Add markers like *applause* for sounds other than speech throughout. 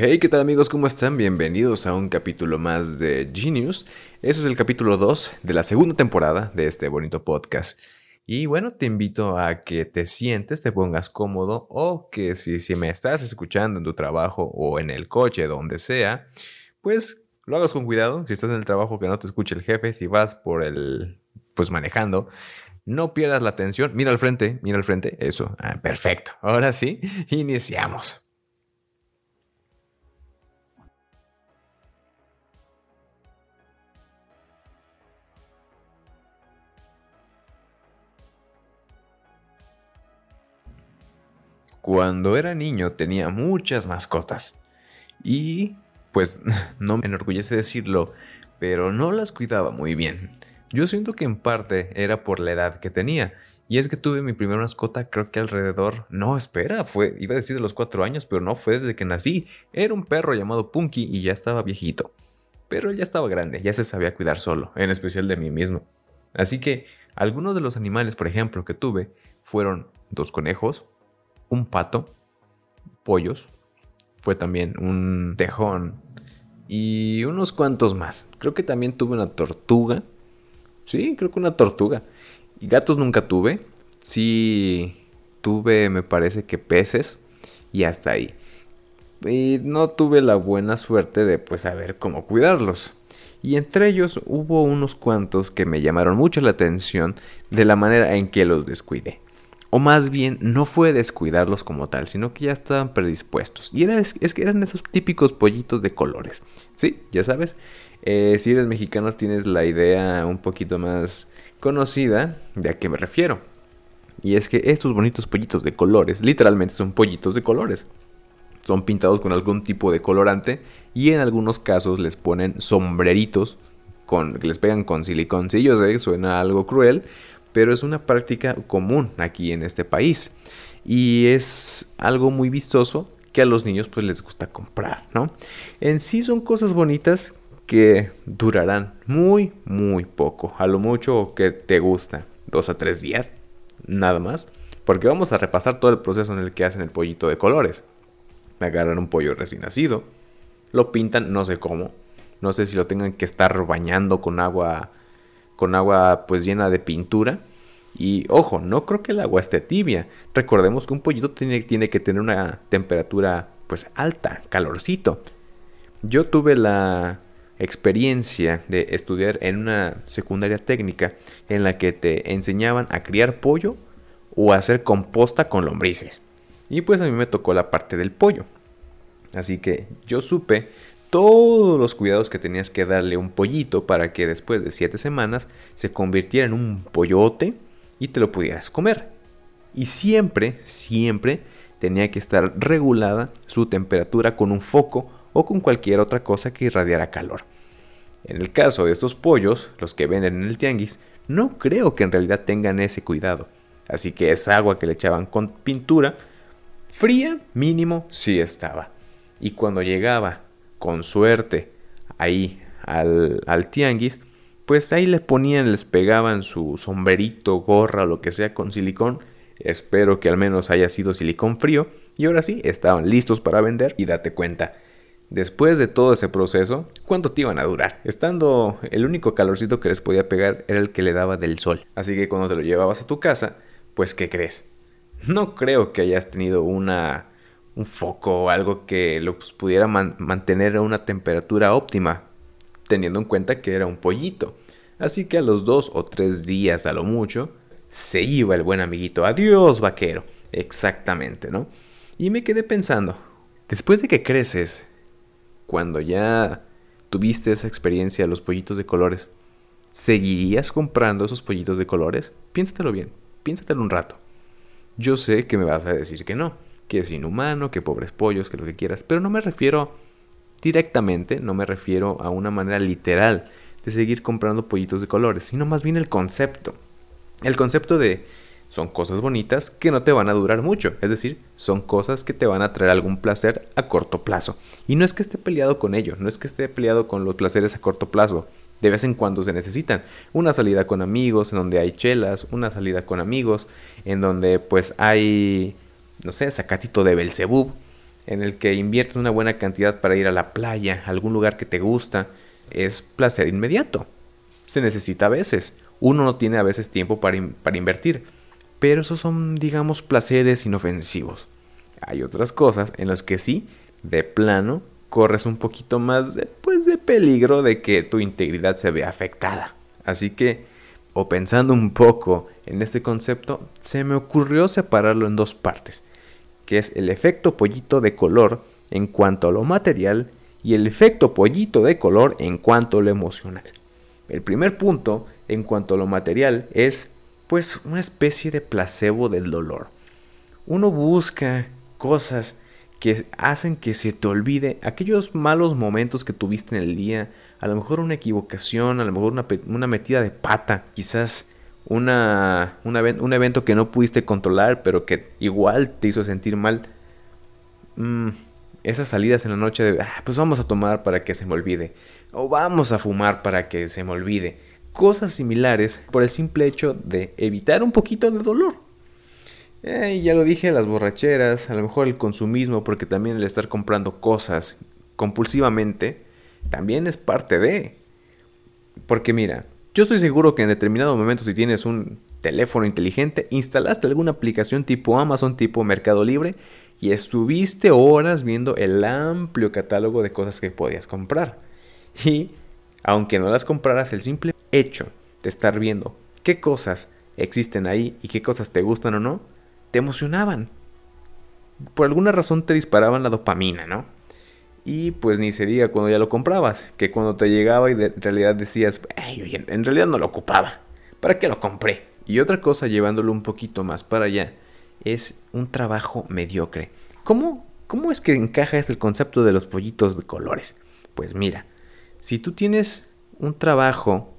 Hey, ¿qué tal amigos? ¿Cómo están? Bienvenidos a un capítulo más de Genius. Eso es el capítulo 2 de la segunda temporada de este bonito podcast. Y bueno, te invito a que te sientes, te pongas cómodo o que si, si me estás escuchando en tu trabajo o en el coche, donde sea, pues lo hagas con cuidado. Si estás en el trabajo, que no te escuche el jefe. Si vas por el, pues manejando, no pierdas la atención. Mira al frente, mira al frente. Eso, ah, perfecto. Ahora sí, iniciamos. Cuando era niño tenía muchas mascotas y pues *laughs* no me enorgullece decirlo, pero no las cuidaba muy bien. Yo siento que en parte era por la edad que tenía. Y es que tuve mi primera mascota creo que alrededor... No, espera, fue... Iba a decir de los cuatro años, pero no fue desde que nací. Era un perro llamado Punky y ya estaba viejito. Pero ya estaba grande, ya se sabía cuidar solo, en especial de mí mismo. Así que algunos de los animales, por ejemplo, que tuve fueron dos conejos, un pato, pollos, fue también un tejón y unos cuantos más. Creo que también tuve una tortuga. Sí, creo que una tortuga. Y gatos nunca tuve. Sí, tuve, me parece que peces y hasta ahí. Y no tuve la buena suerte de pues saber cómo cuidarlos. Y entre ellos hubo unos cuantos que me llamaron mucho la atención de la manera en que los descuidé. O más bien, no fue descuidarlos como tal, sino que ya estaban predispuestos. Y era, es, que eran esos típicos pollitos de colores. Sí, ya sabes. Eh, si eres mexicano tienes la idea un poquito más conocida de a qué me refiero. Y es que estos bonitos pollitos de colores, literalmente son pollitos de colores. Son pintados con algún tipo de colorante y en algunos casos les ponen sombreritos con, que les pegan con silicón. Si yo sé, suena algo cruel, pero es una práctica común aquí en este país y es algo muy vistoso que a los niños pues les gusta comprar, ¿no? En sí son cosas bonitas que durarán muy, muy poco, a lo mucho que te gusta, dos a tres días, nada más, porque vamos a repasar todo el proceso en el que hacen el pollito de colores. Agarran un pollo recién nacido, lo pintan, no sé cómo, no sé si lo tengan que estar bañando con agua con agua pues llena de pintura. Y ojo, no creo que el agua esté tibia. Recordemos que un pollito tiene, tiene que tener una temperatura pues alta, calorcito. Yo tuve la experiencia de estudiar en una secundaria técnica en la que te enseñaban a criar pollo o a hacer composta con lombrices. Y pues a mí me tocó la parte del pollo. Así que yo supe todos los cuidados que tenías que darle a un pollito para que después de 7 semanas se convirtiera en un pollote y te lo pudieras comer. Y siempre, siempre tenía que estar regulada su temperatura con un foco o con cualquier otra cosa que irradiara calor. En el caso de estos pollos, los que venden en el tianguis, no creo que en realidad tengan ese cuidado. Así que esa agua que le echaban con pintura, fría mínimo sí estaba. Y cuando llegaba con suerte ahí al, al tianguis, pues ahí les ponían, les pegaban su sombrerito, gorra lo que sea con silicón. Espero que al menos haya sido silicón frío. Y ahora sí, estaban listos para vender. Y date cuenta, después de todo ese proceso, ¿cuánto te iban a durar? Estando el único calorcito que les podía pegar era el que le daba del sol. Así que cuando te lo llevabas a tu casa, pues ¿qué crees? No creo que hayas tenido una un foco o algo que lo pues, pudiera mantener a una temperatura óptima, teniendo en cuenta que era un pollito. Así que a los dos o tres días a lo mucho, se iba el buen amiguito. Adiós, vaquero. Exactamente, ¿no? Y me quedé pensando, después de que creces, cuando ya tuviste esa experiencia de los pollitos de colores, ¿seguirías comprando esos pollitos de colores? Piénsatelo bien, piénsatelo un rato. Yo sé que me vas a decir que no que es inhumano, que pobres pollos, que lo que quieras, pero no me refiero directamente, no me refiero a una manera literal de seguir comprando pollitos de colores, sino más bien el concepto. El concepto de son cosas bonitas que no te van a durar mucho, es decir, son cosas que te van a traer algún placer a corto plazo. Y no es que esté peleado con ello, no es que esté peleado con los placeres a corto plazo. De vez en cuando se necesitan. Una salida con amigos, en donde hay chelas, una salida con amigos, en donde pues hay no sé, Sacatito de Belcebú, en el que inviertes una buena cantidad para ir a la playa, a algún lugar que te gusta, es placer inmediato. Se necesita a veces. Uno no tiene a veces tiempo para, invertir. Pero esos son, digamos, placeres inofensivos. Hay otras cosas en las que sí, de plano, corres un poquito más pues, de peligro de que tu integridad se vea afectada. Así que, o pensando un poco en este concepto, se me ocurrió separarlo en dos partes, que es el efecto pollito de color en cuanto a lo material y el efecto pollito de color en cuanto a lo emocional. El primer punto, en cuanto a lo material, es pues una especie de placebo del dolor. Uno busca cosas que hacen que se te olvide aquellos malos momentos que tuviste en el día, a lo mejor una equivocación, a lo mejor una, metida de pata, quizás una, un evento que no pudiste controlar, pero que igual te hizo sentir mal. Mm, esas salidas en la noche de, ah, pues vamos a tomar para que se me olvide, o vamos a fumar para que se me olvide. Cosas similares por el simple hecho de evitar un poquito de dolor. Eh, ya lo dije, las borracheras, a lo mejor el consumismo, porque también el estar comprando cosas compulsivamente, también es parte de. Porque mira, yo estoy seguro que en determinado momento si tienes un teléfono inteligente, instalaste alguna aplicación tipo Amazon, tipo Mercado Libre, y estuviste horas viendo el amplio catálogo de cosas que podías comprar. Y, aunque no las compraras, el simple hecho de estar viendo qué cosas existen ahí y qué cosas te gustan o no, te emocionaban. Por alguna razón te disparaban la dopamina, ¿no? Y pues ni se diga cuando ya lo comprabas, que cuando te llegaba y de, en realidad decías, en realidad no lo ocupaba, ¿para qué lo compré? Y otra cosa, llevándolo un poquito más para allá, es un trabajo mediocre. ¿Cómo, cómo es que encaja el concepto de los pollitos de colores? Pues mira, si tú tienes un trabajo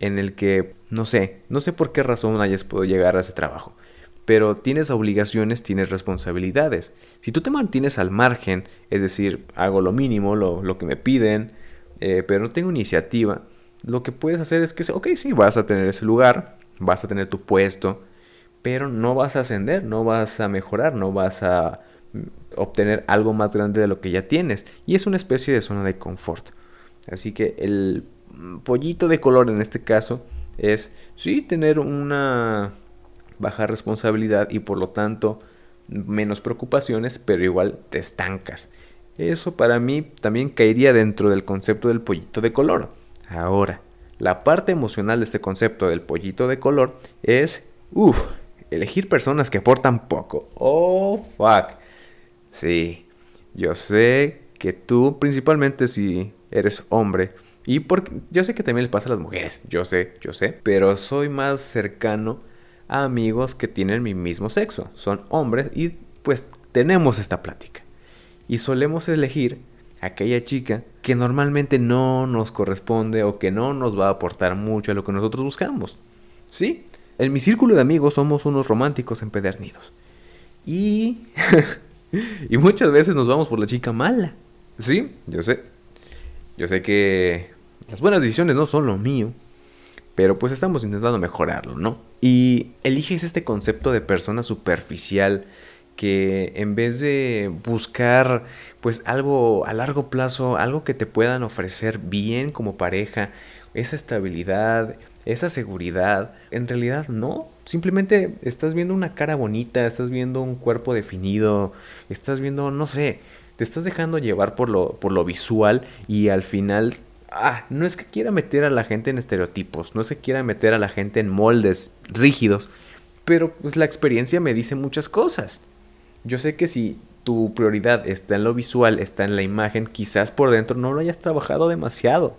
en el que, no sé, no sé por qué razón hayas podido llegar a ese trabajo, pero tienes obligaciones, tienes responsabilidades. Si tú te mantienes al margen, es decir, hago lo mínimo, lo, que me piden, eh, pero no tengo iniciativa, lo que puedes hacer es que, ok, sí, vas a tener ese lugar, vas a tener tu puesto, pero no vas a ascender, no vas a mejorar, no vas a mm, obtener algo más grande de lo que ya tienes. Y es una especie de zona de confort. Así que el pollito de color en este caso es, sí, tener una baja responsabilidad y por lo tanto menos preocupaciones, pero igual te estancas. Eso para mí también caería dentro del concepto del pollito de color. Ahora, la parte emocional de este concepto del pollito de color es, uff, elegir personas que aportan poco. Oh, fuck. Sí, yo sé que tú, principalmente si eres hombre, y porque yo sé que también les pasa a las mujeres, yo sé, yo sé, pero soy más cercano amigos que tienen mi mismo sexo, son hombres y pues tenemos esta plática. Y solemos elegir aquella chica que normalmente no nos corresponde o que no nos va a aportar mucho a lo que nosotros buscamos. ¿Sí? En mi círculo de amigos somos unos románticos empedernidos. Y... *laughs* y muchas veces nos vamos por la chica mala. Sí, yo sé. Yo sé que las buenas decisiones no son lo mío. Pero pues estamos intentando mejorarlo, ¿no? Y eliges este concepto de persona superficial que en vez de buscar pues algo a largo plazo, algo que te puedan ofrecer bien como pareja, esa estabilidad, esa seguridad, en realidad no, simplemente estás viendo una cara bonita, estás viendo un cuerpo definido, estás viendo, no sé, te estás dejando llevar por lo, por lo visual y al final ah, no es que quiera meter a la gente en estereotipos, no es que quiera meter a la gente en moldes rígidos, pero pues la experiencia me dice muchas cosas. Yo sé que si tu prioridad está en lo visual, está en la imagen, quizás por dentro no lo hayas trabajado demasiado.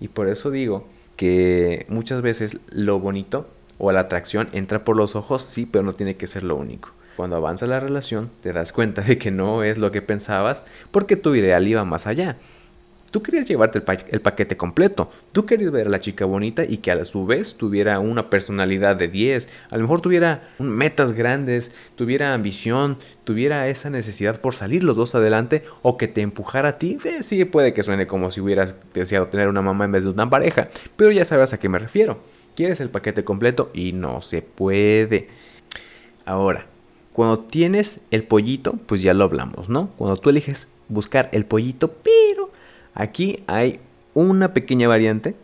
Y por eso digo que muchas veces lo bonito o la atracción entra por los ojos, sí, pero no tiene que ser lo único. Cuando avanza la relación, te das cuenta de que no es lo que pensabas porque tu ideal iba más allá. Tú querías llevarte el, paquete completo. Tú querías ver a la chica bonita y que a su vez tuviera una personalidad de 10. A lo mejor tuviera metas grandes, tuviera ambición, tuviera esa necesidad por salir los dos adelante o que te empujara a ti. Eh, sí, puede que suene como si hubieras deseado tener una mamá en vez de una pareja. Pero ya sabes a qué me refiero. Quieres el paquete completo y no se puede. Ahora, Cuando tienes el pollito, pues ya lo hablamos, ¿no? Cuando tú eliges buscar el pollito, pero aquí hay una pequeña variante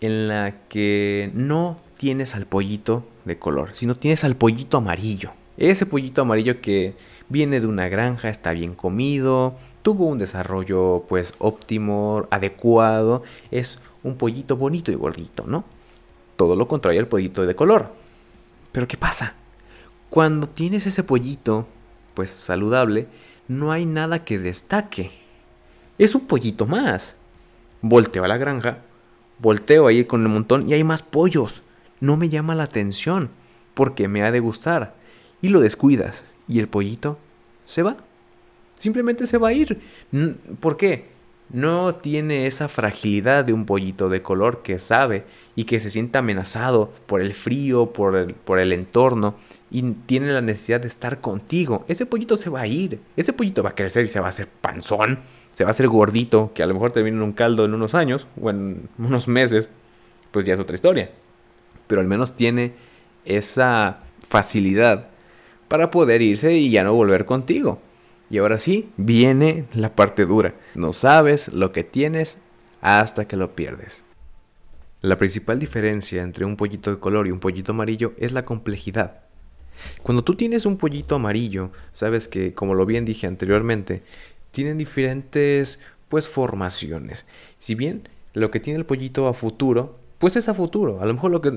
en la que no tienes al pollito de color, sino tienes al pollito amarillo. Ese pollito amarillo que viene de una granja, está bien comido, tuvo un desarrollo pues óptimo, adecuado, es un pollito bonito y gordito, ¿no? Todo lo contrario al pollito de color. Pero ¿qué pasa? Cuando tienes ese pollito pues saludable, no hay nada que destaque. Es un pollito más. Volteo a la granja, volteo ahí con el montón y hay más pollos. No me llama la atención porque me ha de gustar. Y lo descuidas y el pollito se va. Simplemente se va a ir. ¿Por qué? No tiene esa fragilidad de un pollito de color que sabe y que se siente amenazado por el frío, por el, por el entorno y tiene la necesidad de estar contigo. Ese pollito se va a ir. Ese pollito va a crecer y se va a hacer panzón. Se va a hacer gordito, que a lo mejor termina en un caldo en unos años o en *laughs* unos meses. Pues ya es otra historia. Pero al menos tiene esa facilidad para poder irse y ya no volver contigo. Y ahora sí, viene la parte dura. No sabes lo que tienes hasta que lo pierdes. La principal diferencia entre un pollito de color y un pollito amarillo es la complejidad. Cuando tú tienes un pollito amarillo, sabes que, como lo bien dije anteriormente, tienen diferentes pues formaciones. Si bien lo que tiene el pollito a futuro, pues es a futuro. A lo mejor lo que,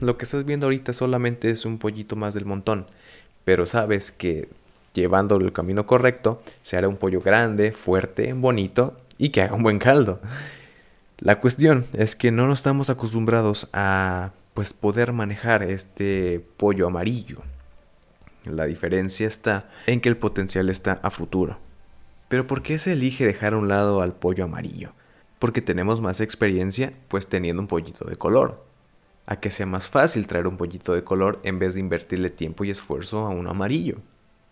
lo que estás viendo ahorita solamente es un pollito más del montón pero sabes que llevándolo el camino correcto, se hará un pollo grande, fuerte, bonito y que haga un buen caldo. La cuestión es que no nos estamos acostumbrados a pues poder manejar este pollo amarillo. La diferencia está en que el potencial está a futuro. Pero ¿por qué se elige dejar a un lado al pollo amarillo? Porque tenemos más experiencia pues teniendo un pollito de color a que sea más fácil traer un pollito de color en vez de invertirle tiempo y esfuerzo a un amarillo.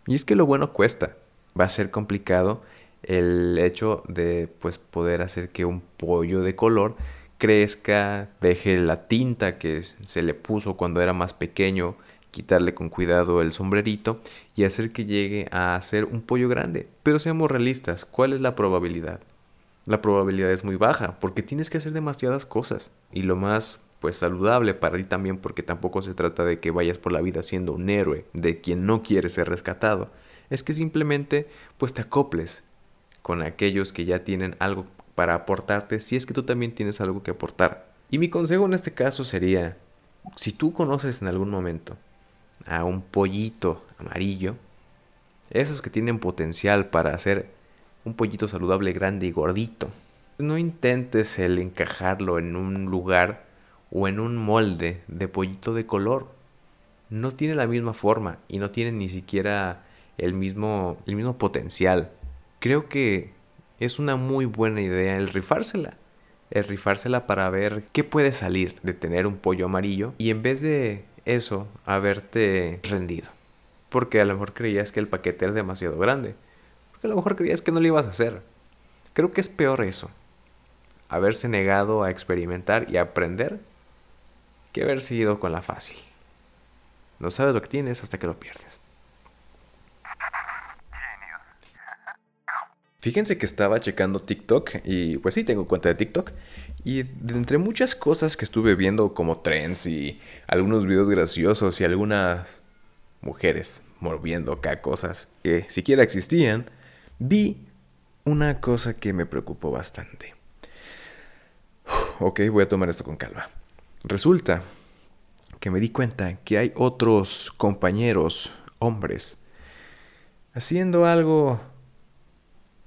Y es que lo bueno cuesta. Va a ser complicado el hecho de pues poder hacer que un pollo de color crezca, deje la tinta que se le puso cuando era más pequeño, quitarle con cuidado el sombrerito y hacer que llegue a ser un pollo grande. Pero seamos realistas, ¿cuál es la probabilidad? La probabilidad es muy baja porque tienes que hacer demasiadas cosas y lo más pues saludable para ti también porque tampoco se trata de que vayas por la vida siendo un héroe de quien no quiere ser rescatado. Es que simplemente pues te acoples con aquellos que ya tienen algo para aportarte si es que tú también tienes algo que aportar. Y mi consejo en este caso sería, si tú conoces en algún momento a un pollito amarillo, esos que tienen potencial para hacer un pollito saludable, grande y gordito, no intentes el encajarlo en un lugar o en un molde de pollito de color. No tiene la misma forma y no tiene ni siquiera el mismo, el mismo potencial. Creo que es una muy buena idea el rifársela. El rifársela para ver qué puede salir de tener un pollo amarillo y en vez de eso haberte rendido. Porque a lo mejor creías que el paquete era demasiado grande. Porque a lo mejor creías que no lo ibas a hacer. Creo que es peor eso. Haberse negado a experimentar y aprender que haber seguido con la fácil. No sabes lo que tienes hasta que lo pierdes. Fíjense que estaba checando TikTok y pues sí, tengo cuenta de TikTok. Y entre muchas cosas que estuve viendo como trends y algunos videos graciosos y algunas mujeres moviendo acá cosas que siquiera existían, vi una cosa que me preocupó bastante. Ok, voy a tomar esto con calma. Resulta que me di cuenta que hay otros compañeros, hombres, haciendo algo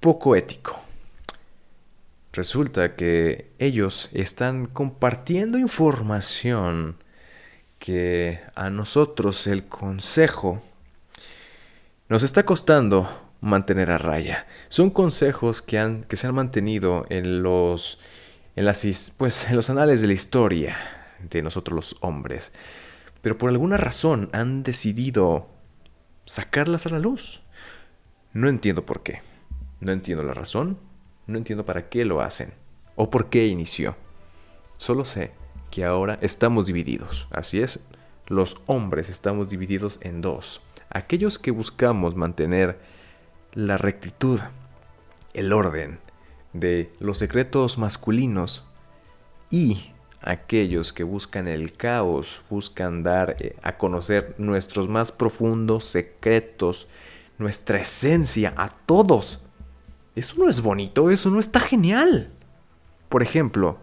poco ético. Resulta que ellos están compartiendo información que a nosotros el consejo nos está costando mantener a raya. Son consejos que, han, que se han mantenido en los, en, las, pues, en los anales de la historia de nosotros los hombres, pero por alguna razón han decidido sacarlas a la luz. No entiendo por qué. No entiendo la razón. No entiendo para qué lo hacen. O por qué inició. Solo sé que ahora estamos divididos. Así es, los hombres estamos divididos en dos. aquellos que buscamos mantener la rectitud, el orden de los secretos masculinos y aquellos que buscan el caos, buscan dar eh, a conocer nuestros más profundos secretos, nuestra esencia a todos. Eso no es bonito, eso no está genial. Por ejemplo,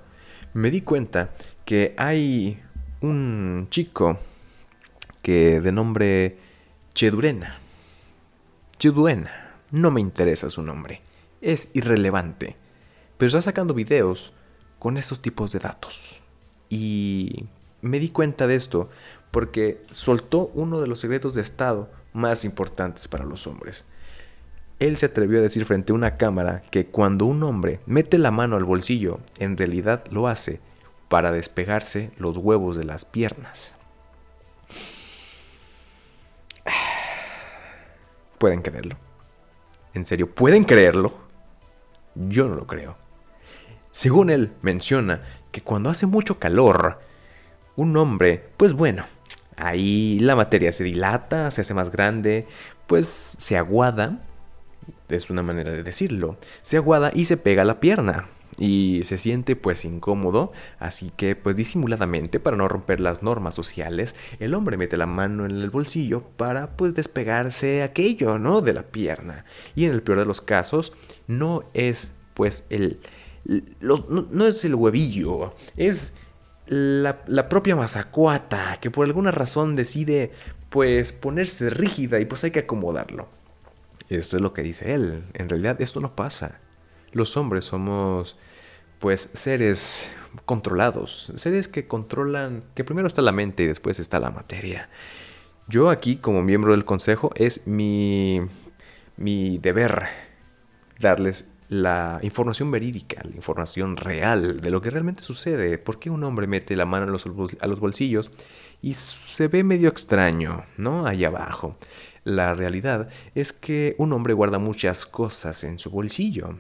me di cuenta que hay un chico que de nombre Chedurena. Cheduena, no me interesa su nombre, es irrelevante, pero está sacando videos con esos tipos de datos. Y me di cuenta de esto porque soltó uno de los secretos de Estado más importantes para los hombres. Él se atrevió a decir frente a una cámara que cuando un hombre mete la mano al bolsillo, en realidad lo hace para despegarse los huevos de las piernas. *sighs* ¿Pueden creerlo? ¿En serio? ¿Pueden creerlo? Yo no lo creo. Según él menciona que cuando hace mucho calor, un hombre, pues bueno, ahí la materia se dilata, se hace más grande, pues se aguada, es una manera de decirlo, se aguada y se pega la pierna y se siente pues incómodo, así que pues disimuladamente para no romper las normas sociales, el hombre mete la mano en el bolsillo para pues despegarse aquello, ¿no? de la pierna. Y en el peor de los casos no es pues el no, es el huevillo, es la, la, propia mazacuata que por alguna razón decide pues ponerse rígida y pues hay que acomodarlo. Esto es lo que dice él. En realidad esto no pasa. Los hombres somos pues seres controlados, seres que controlan, que primero está la mente y después está la materia. Yo aquí como miembro del consejo es mi, mi deber darles la información verídica, la información real de lo que realmente sucede. ¿Por qué un hombre mete la mano a los, a los bolsillos y se ve medio extraño, ¿no? Allá abajo. La realidad es que un hombre guarda muchas cosas en su bolsillo.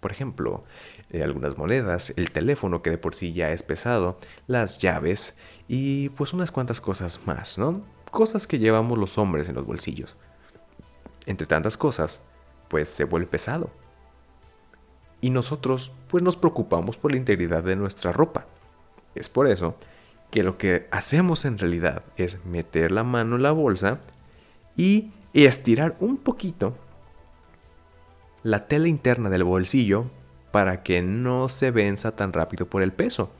Por ejemplo, eh, algunas monedas, el teléfono que de por sí ya es pesado, las llaves y pues unas cuantas cosas más, ¿no? Cosas que llevamos los hombres en los bolsillos. Entre tantas cosas, pues se vuelve pesado y nosotros pues nos preocupamos por la integridad de nuestra ropa. Es por eso que lo que hacemos en realidad es meter la mano en la bolsa y estirar un poquito la tela interna del bolsillo para que no se venza tan rápido por el peso.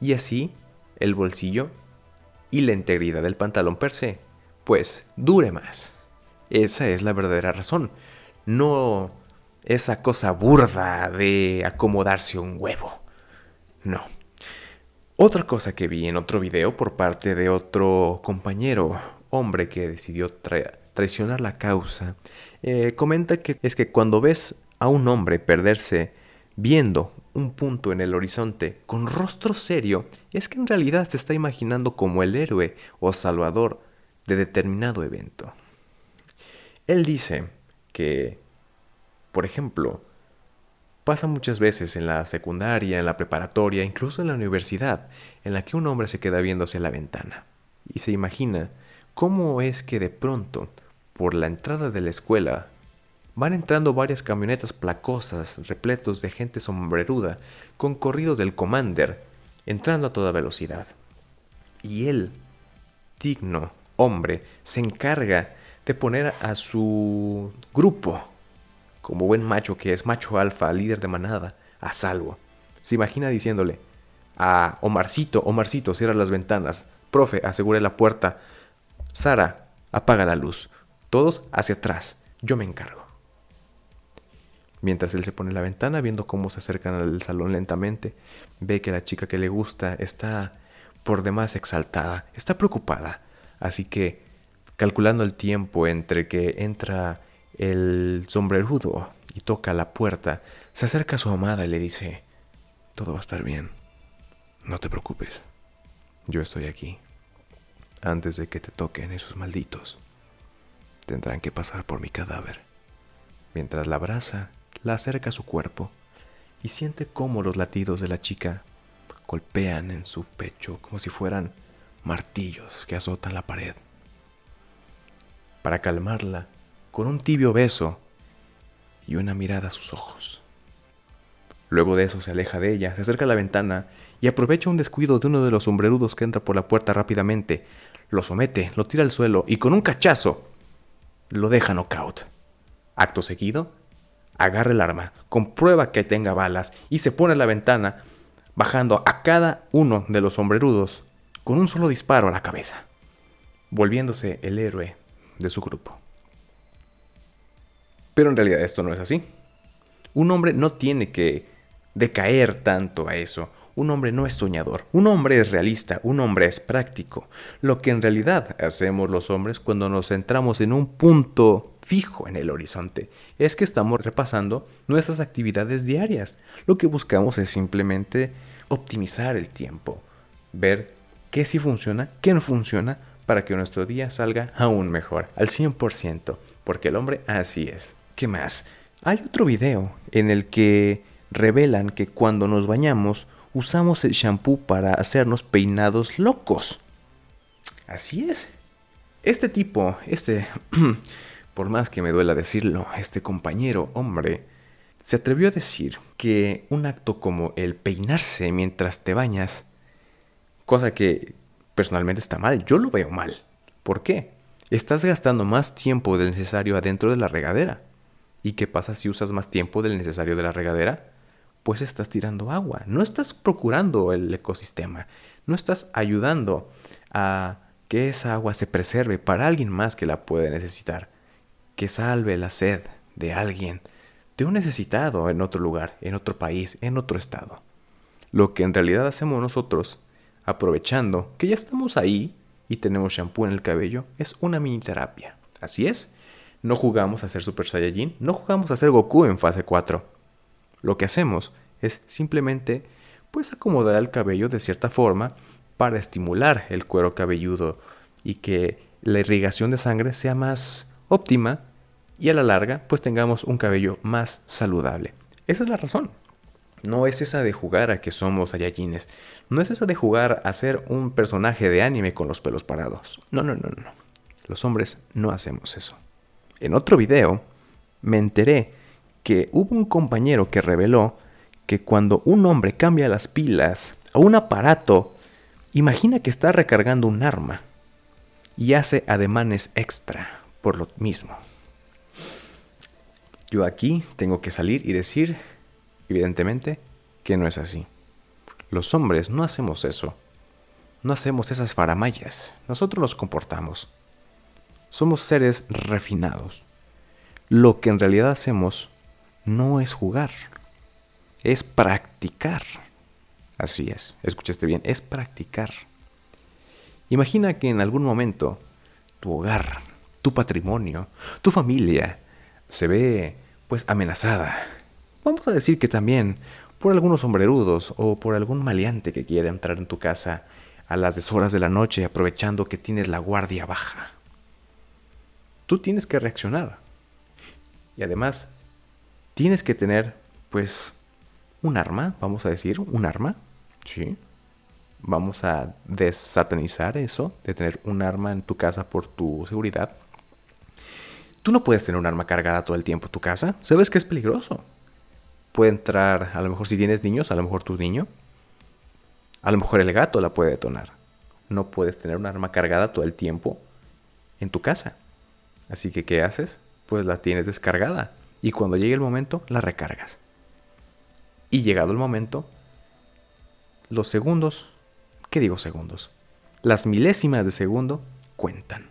Y así el bolsillo y la integridad del pantalón per se, pues dure más. Esa es la verdadera razón. No esa cosa burda de acomodarse un huevo. No. Otra cosa que vi en otro video por parte de otro compañero, hombre que decidió traicionar la causa, eh, comenta que es que cuando ves a un hombre perderse viendo un punto en el horizonte con rostro serio, es que en realidad se está imaginando como el héroe o salvador de determinado evento. Él dice que por ejemplo, pasa muchas veces en la secundaria, en la preparatoria, incluso en la universidad, en la que un hombre se queda viendo hacia la ventana y se imagina cómo es que de pronto, por la entrada de la escuela, van entrando varias camionetas placosas repletos de gente sombreruda con corridos del Commander, entrando a toda velocidad. Y él, digno hombre, se encarga de poner a su grupo como buen macho que es macho alfa, líder de manada, a salvo. Se imagina diciéndole a Omarcito, Omarcito, cierra las ventanas, profe, asegure la puerta, Sara, apaga la luz, todos hacia atrás, yo me encargo. Mientras él se pone en la ventana viendo cómo se acercan al salón lentamente, ve que la chica que le gusta está por demás exaltada, está preocupada, así que, calculando el tiempo entre que entra el sombrerudo y toca la puerta, se acerca a su amada y le dice, todo va a estar bien, no te preocupes, yo estoy aquí. Antes de que te toquen esos malditos, tendrán que pasar por mi cadáver. Mientras la abraza, la acerca a su cuerpo y siente cómo los latidos de la chica golpean en su pecho como si fueran martillos que azotan la pared. para calmarla con un tibio beso y una mirada a sus ojos. Luego de eso se aleja de ella, se acerca a la ventana y aprovecha un descuido de uno de los sombrerudos que entra por la puerta rápidamente, lo somete, lo tira al suelo y con un cachazo lo deja knockout. Acto seguido, agarra el arma, comprueba que tenga balas y se pone a la ventana, bajando a cada uno de los sombrerudos con un solo disparo a la cabeza, volviéndose el héroe de su grupo. Pero en realidad esto no es así. Un hombre no tiene que decaer tanto a eso. Un hombre no es soñador, un hombre es realista, un hombre es práctico. Lo que en realidad hacemos los hombres cuando nos centramos en un punto fijo en el horizonte es que estamos repasando nuestras actividades diarias. Lo que buscamos es simplemente optimizar el tiempo, ver qué sí funciona, qué no funciona, para que nuestro día salga aún mejor, al 100%, porque el hombre así es. ¿Qué más? Hay otro video en el que revelan que cuando nos bañamos usamos el shampoo para hacernos peinados locos. Así es. Este tipo, este, *clears throat* por más que me duela decirlo, este compañero hombre, se atrevió a decir que un acto como el peinarse mientras te bañas, cosa que personalmente está mal, yo lo veo mal. ¿Por qué? Estás gastando más tiempo del necesario adentro de la regadera. ¿Y qué pasa si usas más tiempo del necesario de la regadera? Pues estás tirando agua. No estás procurando el ecosistema. No estás ayudando a que esa agua se preserve para alguien más que la puede necesitar. Que salve la sed de alguien, de un necesitado en otro lugar, en otro país, en otro estado. Lo que en realidad hacemos nosotros, aprovechando que ya estamos ahí y tenemos shampoo en el cabello, es una mini terapia. Así es. No jugamos a ser Super Saiyajin, no jugamos a ser Goku en fase 4 lo que hacemos es simplemente pues acomodar el cabello de cierta forma para estimular el cuero cabelludo y que la irrigación de sangre sea más óptima y a la larga pues tengamos un cabello más saludable. Esa es la razón. No es esa de jugar a que somos Saiyajines. No es esa de jugar a ser un personaje de anime con los pelos parados. No, no, no, no. Los hombres no hacemos eso. En otro video me enteré que hubo un compañero que reveló que cuando un hombre cambia las pilas a un aparato, imagina que está recargando un arma y hace ademanes extra por lo mismo. Yo aquí tengo que salir y decir, evidentemente, que no es así. Los hombres no hacemos eso. No hacemos esas faramayas. Nosotros nos comportamos. Somos seres refinados. Lo que en realidad hacemos no es jugar, es practicar. Así es, escuchaste bien, es practicar. Imagina que en algún momento tu hogar, tu patrimonio, tu familia se ve pues amenazada. Vamos a decir que también por algunos sombrerudos o por algún maleante que quiera entrar en tu casa a las deshoras de la noche aprovechando que tienes la guardia baja. Tú tienes que reaccionar. Y además tienes que tener, pues, un arma, vamos a decir, un arma, ¿sí? Vamos a desatanizar eso, de tener un arma en tu casa por tu seguridad. Tú no puedes tener un arma cargada todo el tiempo en tu casa, sabes que es peligroso. Puede entrar, a lo mejor si tienes niños, a lo mejor tu niño, a lo mejor el gato la puede detonar. No puedes tener un arma cargada todo el tiempo en tu casa. Así que, ¿qué haces? Pues la tienes descargada y cuando llegue el momento la recargas. Y llegado el momento, los segundos, ¿qué digo segundos? Las milésimas de segundo cuentan.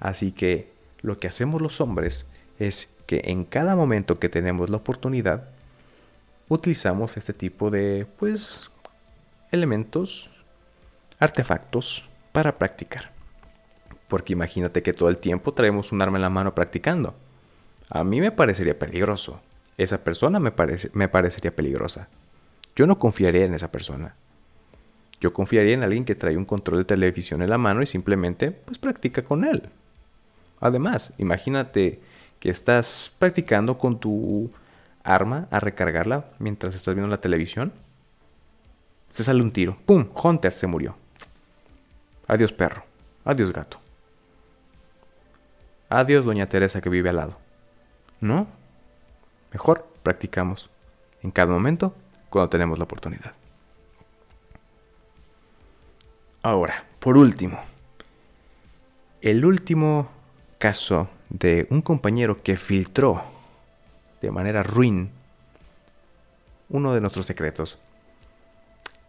Así que lo que hacemos los hombres es que en cada momento que tenemos la oportunidad, utilizamos este tipo de, pues, elementos, artefactos para practicar. Porque imagínate que todo el tiempo traemos un arma en la mano practicando a mí me parecería peligroso. Esa persona me, parece, me parecería peligrosa. Yo no confiaría en esa persona. Yo confiaría en alguien que trae un control de televisión en la mano y simplemente pues practica con él. Además, imagínate que estás practicando con tu arma a recargarla mientras estás viendo la televisión. Se sale un tiro. ¡Pum! Hunter se murió. Adiós perro. Adiós gato. Adiós, doña Teresa que vive al lado. No. Mejor practicamos en cada momento cuando tenemos la oportunidad. Ahora, por último, el último caso de un compañero que filtró de manera ruin uno de nuestros secretos.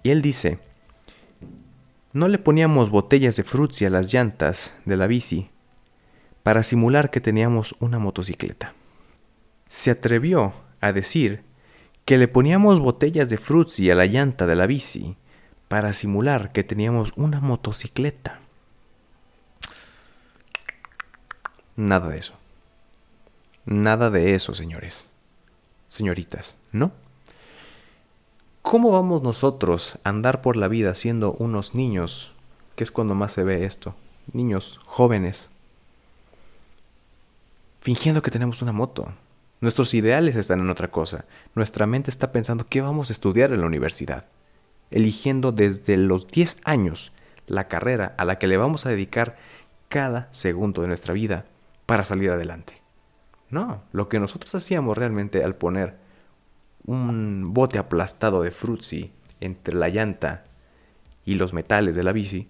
Y él dice, no le poníamos botellas de frutzi a las llantas de la bici para simular que teníamos una motocicleta. Se atrevió a decir que le poníamos botellas de frutzi a la llanta de la bici para simular que teníamos una motocicleta. Nada de eso. Nada de eso, señores. Señoritas, ¿no? ¿Cómo vamos nosotros a andar por la vida siendo unos niños, que es cuando más se ve esto? Niños jóvenes, fingiendo que tenemos una moto. Nuestros ideales están en otra cosa. Nuestra mente está pensando qué vamos a estudiar en la universidad, eligiendo desde los 10 años la carrera a la que le vamos a dedicar cada segundo de nuestra vida para salir adelante. No, lo que nosotros hacíamos realmente al poner un bote aplastado de frutzi entre la llanta y los metales de la bici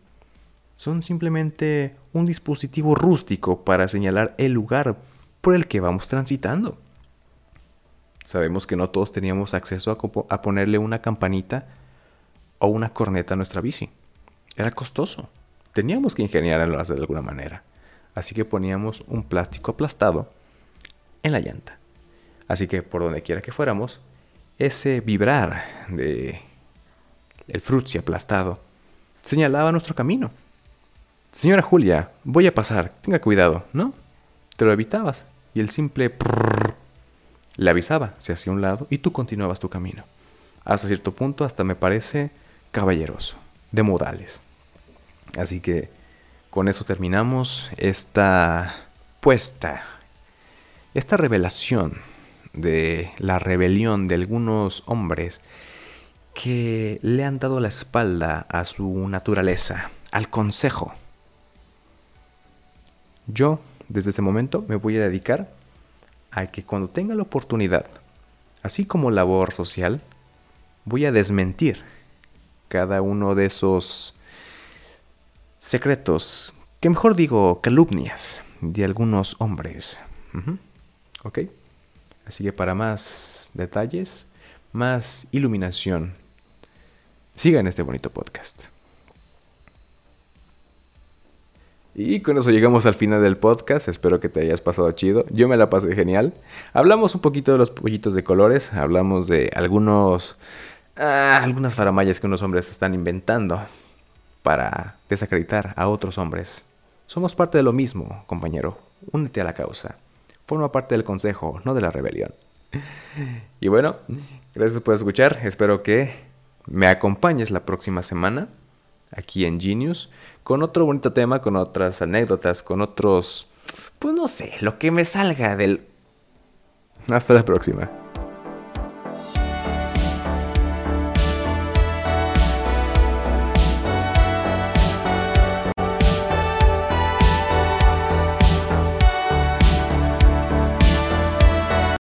son simplemente un dispositivo rústico para señalar el lugar por el que vamos transitando. Sabemos que no todos teníamos acceso a, ponerle una campanita o una corneta a nuestra bici. Era costoso. Teníamos que ingeniarlo de alguna manera. Así que poníamos un plástico aplastado en la llanta. Así que por donde quiera que fuéramos, ese vibrar de el frutzi aplastado señalaba nuestro camino. Señora Julia, voy a pasar, tenga cuidado, ¿no? Te lo evitabas y el simple le avisaba, se hacía un lado y tú continuabas tu camino. Hasta cierto punto hasta me parece caballeroso, de modales. Así que con eso terminamos esta puesta, esta revelación de la rebelión de algunos hombres que le han dado la espalda a su naturaleza, al consejo. Yo, desde ese momento, me voy a dedicar a que cuando tenga la oportunidad, así como labor social, voy a desmentir cada uno de esos secretos, que mejor digo calumnias, de algunos hombres. ¿Ok? Así que para más detalles, más iluminación, sigan este bonito podcast. Y con eso llegamos al final del podcast. Espero que te hayas pasado chido. Yo me la pasé genial. Hablamos un poquito de los pollitos de colores. Hablamos de algunos. Ah, algunas faramayas que unos hombres están inventando para desacreditar a otros hombres. Somos parte de lo mismo, compañero. Únete a la causa forma parte del consejo, no de la rebelión. Y bueno, gracias por escuchar. Espero que me acompañes la próxima semana aquí en Genius con otro bonito tema, con otras anécdotas, con otros, pues no sé, lo que me salga del... Hasta la próxima.